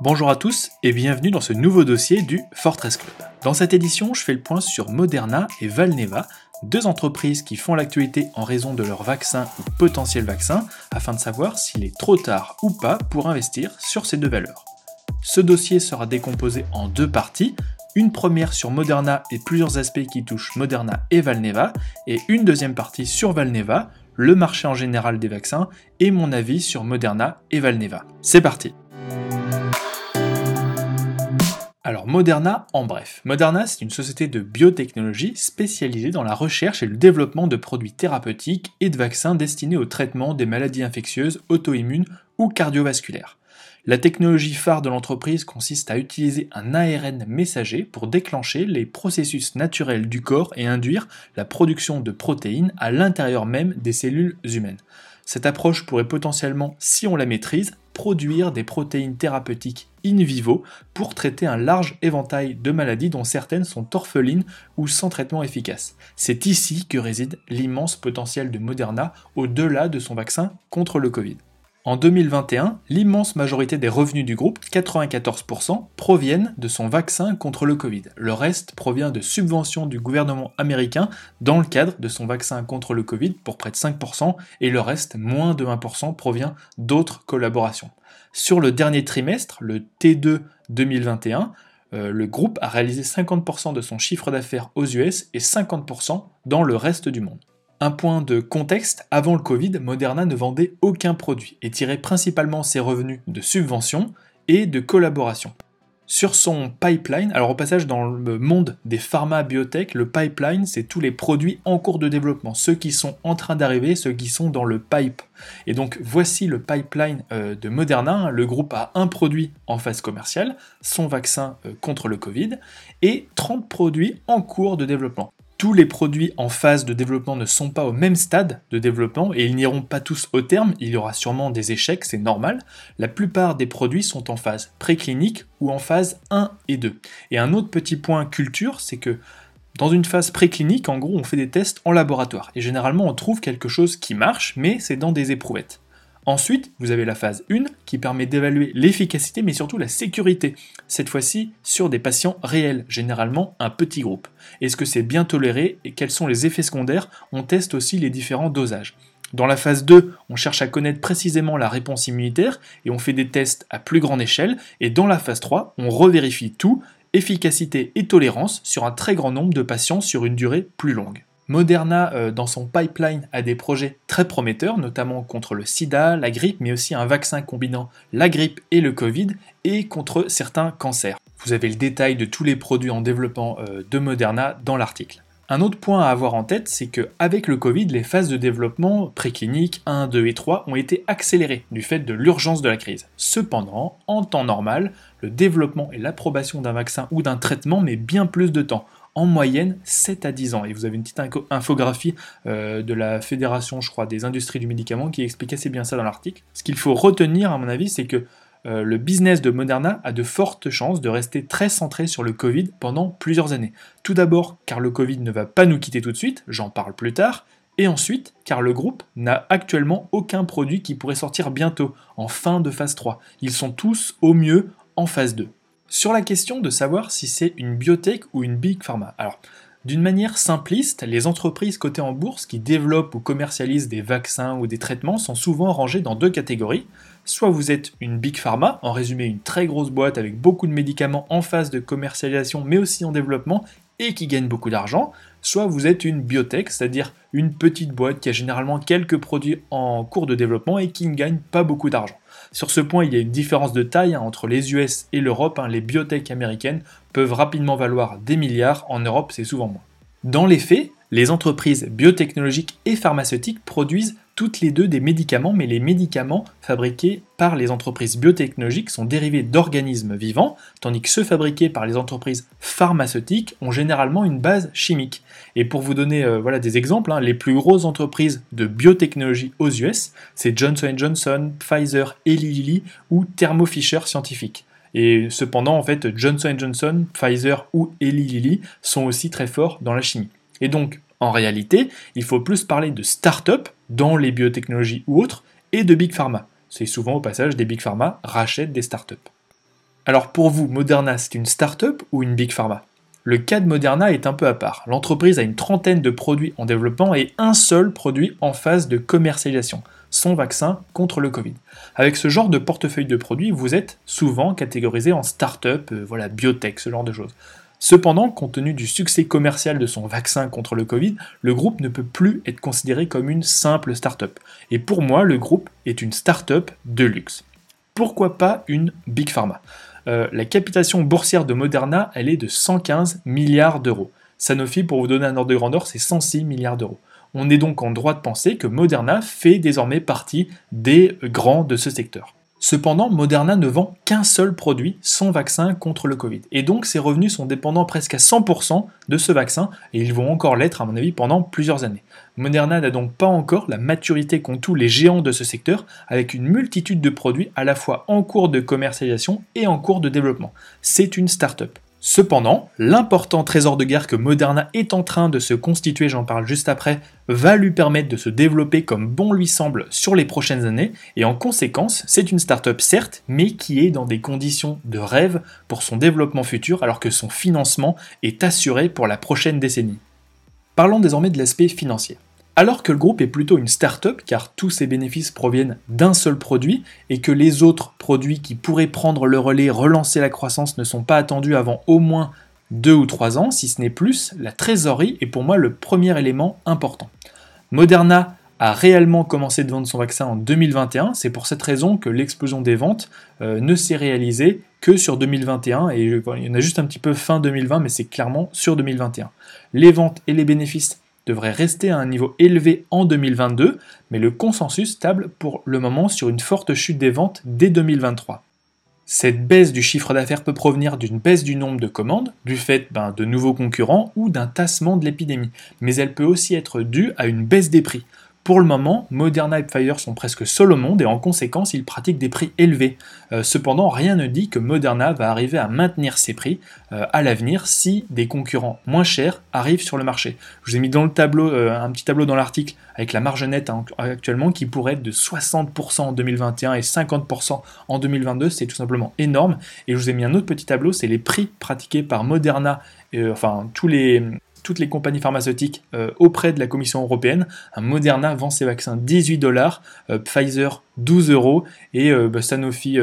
Bonjour à tous et bienvenue dans ce nouveau dossier du Fortress Club. Dans cette édition, je fais le point sur Moderna et Valneva, deux entreprises qui font l'actualité en raison de leur vaccin ou potentiel vaccin, afin de savoir s'il est trop tard ou pas pour investir sur ces deux valeurs. Ce dossier sera décomposé en deux parties, une première sur Moderna et plusieurs aspects qui touchent Moderna et Valneva, et une deuxième partie sur Valneva, le marché en général des vaccins et mon avis sur Moderna et Valneva. C'est parti alors Moderna en bref. Moderna, c'est une société de biotechnologie spécialisée dans la recherche et le développement de produits thérapeutiques et de vaccins destinés au traitement des maladies infectieuses, auto-immunes ou cardiovasculaires. La technologie phare de l'entreprise consiste à utiliser un ARN messager pour déclencher les processus naturels du corps et induire la production de protéines à l'intérieur même des cellules humaines. Cette approche pourrait potentiellement, si on la maîtrise, produire des protéines thérapeutiques in vivo pour traiter un large éventail de maladies dont certaines sont orphelines ou sans traitement efficace. C'est ici que réside l'immense potentiel de Moderna au-delà de son vaccin contre le Covid. En 2021, l'immense majorité des revenus du groupe, 94%, proviennent de son vaccin contre le Covid. Le reste provient de subventions du gouvernement américain dans le cadre de son vaccin contre le Covid pour près de 5%, et le reste, moins de 1%, provient d'autres collaborations. Sur le dernier trimestre, le T2 2021, euh, le groupe a réalisé 50% de son chiffre d'affaires aux US et 50% dans le reste du monde. Un point de contexte, avant le Covid, Moderna ne vendait aucun produit et tirait principalement ses revenus de subventions et de collaborations. Sur son pipeline, alors au passage dans le monde des pharma biotech, le pipeline c'est tous les produits en cours de développement, ceux qui sont en train d'arriver, ceux qui sont dans le pipe. Et donc voici le pipeline euh, de Moderna, le groupe a un produit en phase commerciale, son vaccin euh, contre le Covid, et 30 produits en cours de développement tous les produits en phase de développement ne sont pas au même stade de développement et ils n'iront pas tous au terme, il y aura sûrement des échecs, c'est normal. La plupart des produits sont en phase préclinique ou en phase 1 et 2. Et un autre petit point culture, c'est que dans une phase préclinique, en gros, on fait des tests en laboratoire et généralement on trouve quelque chose qui marche, mais c'est dans des éprouvettes. Ensuite, vous avez la phase 1 qui permet d'évaluer l'efficacité mais surtout la sécurité, cette fois-ci sur des patients réels, généralement un petit groupe. Est-ce que c'est bien toléré et quels sont les effets secondaires? On teste aussi les différents dosages. Dans la phase 2, on cherche à connaître précisément la réponse immunitaire et on fait des tests à plus grande échelle. Et dans la phase 3, on revérifie tout, efficacité et tolérance sur un très grand nombre de patients sur une durée plus longue. Moderna, euh, dans son pipeline, a des projets très prometteurs, notamment contre le sida, la grippe, mais aussi un vaccin combinant la grippe et le Covid, et contre certains cancers. Vous avez le détail de tous les produits en développement euh, de Moderna dans l'article. Un autre point à avoir en tête, c'est qu'avec le Covid, les phases de développement précliniques 1, 2 et 3 ont été accélérées du fait de l'urgence de la crise. Cependant, en temps normal, le développement et l'approbation d'un vaccin ou d'un traitement met bien plus de temps en moyenne 7 à 10 ans. Et vous avez une petite infographie euh, de la Fédération, je crois, des industries du médicament qui explique assez bien ça dans l'article. Ce qu'il faut retenir, à mon avis, c'est que euh, le business de Moderna a de fortes chances de rester très centré sur le Covid pendant plusieurs années. Tout d'abord car le Covid ne va pas nous quitter tout de suite, j'en parle plus tard, et ensuite car le groupe n'a actuellement aucun produit qui pourrait sortir bientôt, en fin de phase 3. Ils sont tous au mieux en phase 2 sur la question de savoir si c'est une biotech ou une big pharma. Alors, d'une manière simpliste, les entreprises cotées en bourse qui développent ou commercialisent des vaccins ou des traitements sont souvent rangées dans deux catégories. Soit vous êtes une big pharma, en résumé une très grosse boîte avec beaucoup de médicaments en phase de commercialisation mais aussi en développement et qui gagne beaucoup d'argent, soit vous êtes une biotech, c'est-à-dire une petite boîte qui a généralement quelques produits en cours de développement et qui ne gagne pas beaucoup d'argent. Sur ce point, il y a une différence de taille hein, entre les US et l'Europe. Hein. les biotech américaines peuvent rapidement valoir des milliards, en Europe c'est souvent moins. Dans les faits, les entreprises biotechnologiques et pharmaceutiques produisent toutes les deux des médicaments, mais les médicaments fabriqués par les entreprises biotechnologiques sont dérivés d'organismes vivants, tandis que ceux fabriqués par les entreprises pharmaceutiques ont généralement une base chimique. Et pour vous donner euh, voilà, des exemples, hein, les plus grosses entreprises de biotechnologie aux US, c'est Johnson Johnson, Pfizer, Eli Lilly ou Thermo Fisher Scientific. Et cependant, en fait, Johnson Johnson, Pfizer ou Eli Lilly sont aussi très forts dans la chimie. Et donc, en réalité, il faut plus parler de start-up dans les biotechnologies ou autres et de big pharma. C'est souvent au passage des big pharma rachètent des start-up. Alors pour vous, Moderna, c'est une start-up ou une big pharma? Le cas de Moderna est un peu à part. L'entreprise a une trentaine de produits en développement et un seul produit en phase de commercialisation, son vaccin contre le Covid. Avec ce genre de portefeuille de produits, vous êtes souvent catégorisé en start-up, euh, voilà, biotech, ce genre de choses. Cependant, compte tenu du succès commercial de son vaccin contre le Covid, le groupe ne peut plus être considéré comme une simple start-up. Et pour moi, le groupe est une start-up de luxe. Pourquoi pas une big pharma? Euh, la capitalisation boursière de Moderna, elle est de 115 milliards d'euros. Sanofi, pour vous donner un ordre de grandeur, c'est 106 milliards d'euros. On est donc en droit de penser que Moderna fait désormais partie des grands de ce secteur. Cependant, Moderna ne vend qu'un seul produit, son vaccin contre le Covid. Et donc ses revenus sont dépendants presque à 100% de ce vaccin, et ils vont encore l'être à mon avis pendant plusieurs années. Moderna n'a donc pas encore la maturité qu'ont tous les géants de ce secteur, avec une multitude de produits à la fois en cours de commercialisation et en cours de développement. C'est une start-up. Cependant, l'important trésor de guerre que Moderna est en train de se constituer, j'en parle juste après, va lui permettre de se développer comme bon lui semble sur les prochaines années, et en conséquence, c'est une start-up certes, mais qui est dans des conditions de rêve pour son développement futur, alors que son financement est assuré pour la prochaine décennie. Parlons désormais de l'aspect financier. Alors que le groupe est plutôt une start-up car tous ses bénéfices proviennent d'un seul produit et que les autres produits qui pourraient prendre le relais, relancer la croissance ne sont pas attendus avant au moins deux ou trois ans, si ce n'est plus, la trésorerie est pour moi le premier élément important. Moderna a réellement commencé de vendre son vaccin en 2021, c'est pour cette raison que l'explosion des ventes euh, ne s'est réalisée que sur 2021 et il y en a juste un petit peu fin 2020 mais c'est clairement sur 2021. Les ventes et les bénéfices devrait rester à un niveau élevé en 2022, mais le consensus table pour le moment sur une forte chute des ventes dès 2023. Cette baisse du chiffre d'affaires peut provenir d'une baisse du nombre de commandes, du fait ben, de nouveaux concurrents ou d'un tassement de l'épidémie, mais elle peut aussi être due à une baisse des prix. Pour le moment, Moderna et Pfizer sont presque seuls au monde et en conséquence, ils pratiquent des prix élevés. Euh, cependant, rien ne dit que Moderna va arriver à maintenir ses prix euh, à l'avenir si des concurrents moins chers arrivent sur le marché. Je vous ai mis dans le tableau euh, un petit tableau dans l'article avec la marge nette actuellement qui pourrait être de 60% en 2021 et 50% en 2022. C'est tout simplement énorme. Et je vous ai mis un autre petit tableau, c'est les prix pratiqués par Moderna, enfin tous les toutes les compagnies pharmaceutiques euh, auprès de la Commission européenne. Moderna vend ses vaccins 18 dollars, euh, Pfizer 12 euros et euh, bah, Sanofi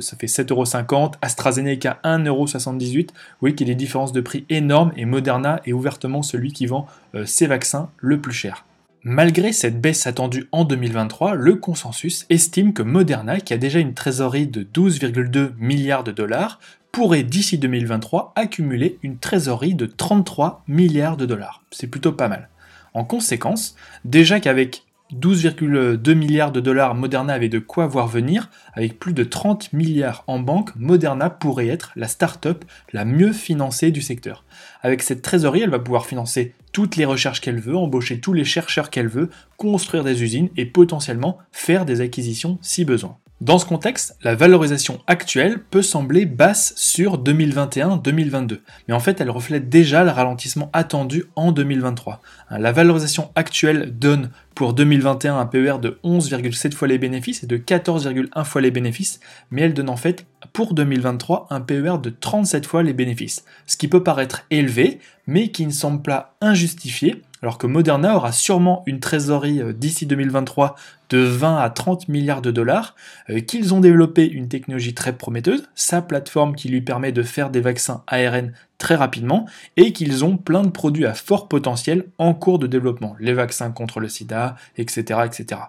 ça fait 7,50 euros, AstraZeneca 1,78 euros. Vous voyez qu'il y a des différences de prix énormes et Moderna est ouvertement celui qui vend ses vaccins le plus cher. Malgré cette baisse attendue en 2023, le consensus estime que Moderna, qui a déjà une trésorerie de 12,2 milliards de dollars, pourrait d'ici 2023 accumuler une trésorerie de 33 milliards de dollars. C'est plutôt pas mal. En conséquence, déjà qu'avec 12,2 milliards de dollars, Moderna avait de quoi voir venir. Avec plus de 30 milliards en banque, Moderna pourrait être la start-up la mieux financée du secteur. Avec cette trésorerie, elle va pouvoir financer toutes les recherches qu'elle veut, embaucher tous les chercheurs qu'elle veut, construire des usines et potentiellement faire des acquisitions si besoin. Dans ce contexte, la valorisation actuelle peut sembler basse sur 2021-2022, mais en fait elle reflète déjà le ralentissement attendu en 2023. La valorisation actuelle donne pour 2021 un PER de 11,7 fois les bénéfices et de 14,1 fois les bénéfices, mais elle donne en fait pour 2023 un PER de 37 fois les bénéfices, ce qui peut paraître élevé, mais qui ne semble pas injustifié alors que Moderna aura sûrement une trésorerie euh, d'ici 2023 de 20 à 30 milliards de dollars, euh, qu'ils ont développé une technologie très prometteuse, sa plateforme qui lui permet de faire des vaccins ARN très rapidement, et qu'ils ont plein de produits à fort potentiel en cours de développement, les vaccins contre le sida, etc. etc.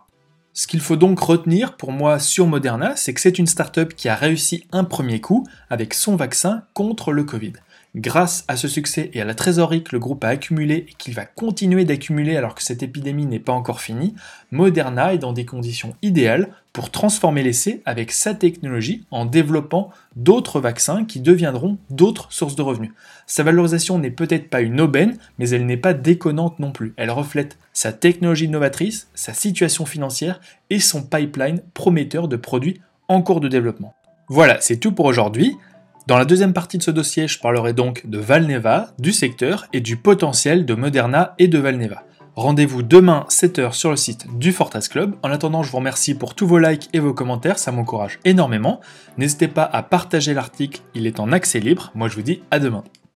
Ce qu'il faut donc retenir pour moi sur Moderna, c'est que c'est une startup qui a réussi un premier coup avec son vaccin contre le Covid. Grâce à ce succès et à la trésorerie que le groupe a accumulé et qu'il va continuer d'accumuler alors que cette épidémie n'est pas encore finie, Moderna est dans des conditions idéales pour transformer l'essai avec sa technologie en développant d'autres vaccins qui deviendront d'autres sources de revenus. Sa valorisation n'est peut-être pas une aubaine, mais elle n'est pas déconnante non plus. Elle reflète sa technologie novatrice, sa situation financière et son pipeline prometteur de produits en cours de développement. Voilà, c'est tout pour aujourd'hui. Dans la deuxième partie de ce dossier, je parlerai donc de Valneva, du secteur et du potentiel de Moderna et de Valneva. Rendez-vous demain 7h sur le site du Fortas Club. En attendant, je vous remercie pour tous vos likes et vos commentaires, ça m'encourage énormément. N'hésitez pas à partager l'article, il est en accès libre. Moi je vous dis à demain.